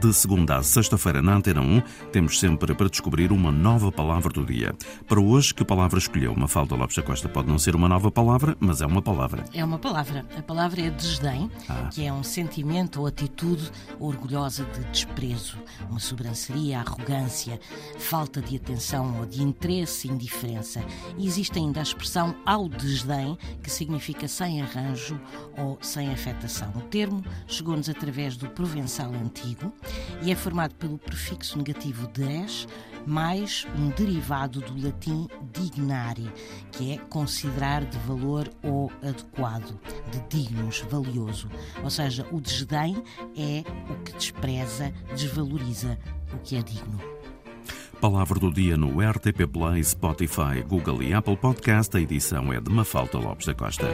De segunda a sexta-feira na Antena 1, temos sempre para descobrir uma nova palavra do dia. Para hoje, que palavra escolheu? Uma falta Lopes da Costa pode não ser uma nova palavra, mas é uma palavra. É uma palavra. A palavra é desdém, Ah. que é um sentimento ou atitude orgulhosa de desprezo, uma sobranceria, arrogância, falta de atenção ou de interesse, indiferença. E existe ainda a expressão ao desdém, que significa sem arranjo ou sem afetação. O termo chegou-nos através do provençal antigo e é formado pelo prefixo negativo des mais um derivado do latim dignare, que é considerar de valor ou adequado, de dignos, valioso. Ou seja, o desdém é o que despreza, desvaloriza o que é digno. Palavra do dia no RTP Play, Spotify, Google e Apple Podcast. A edição é de Mafalda Lopes da Costa.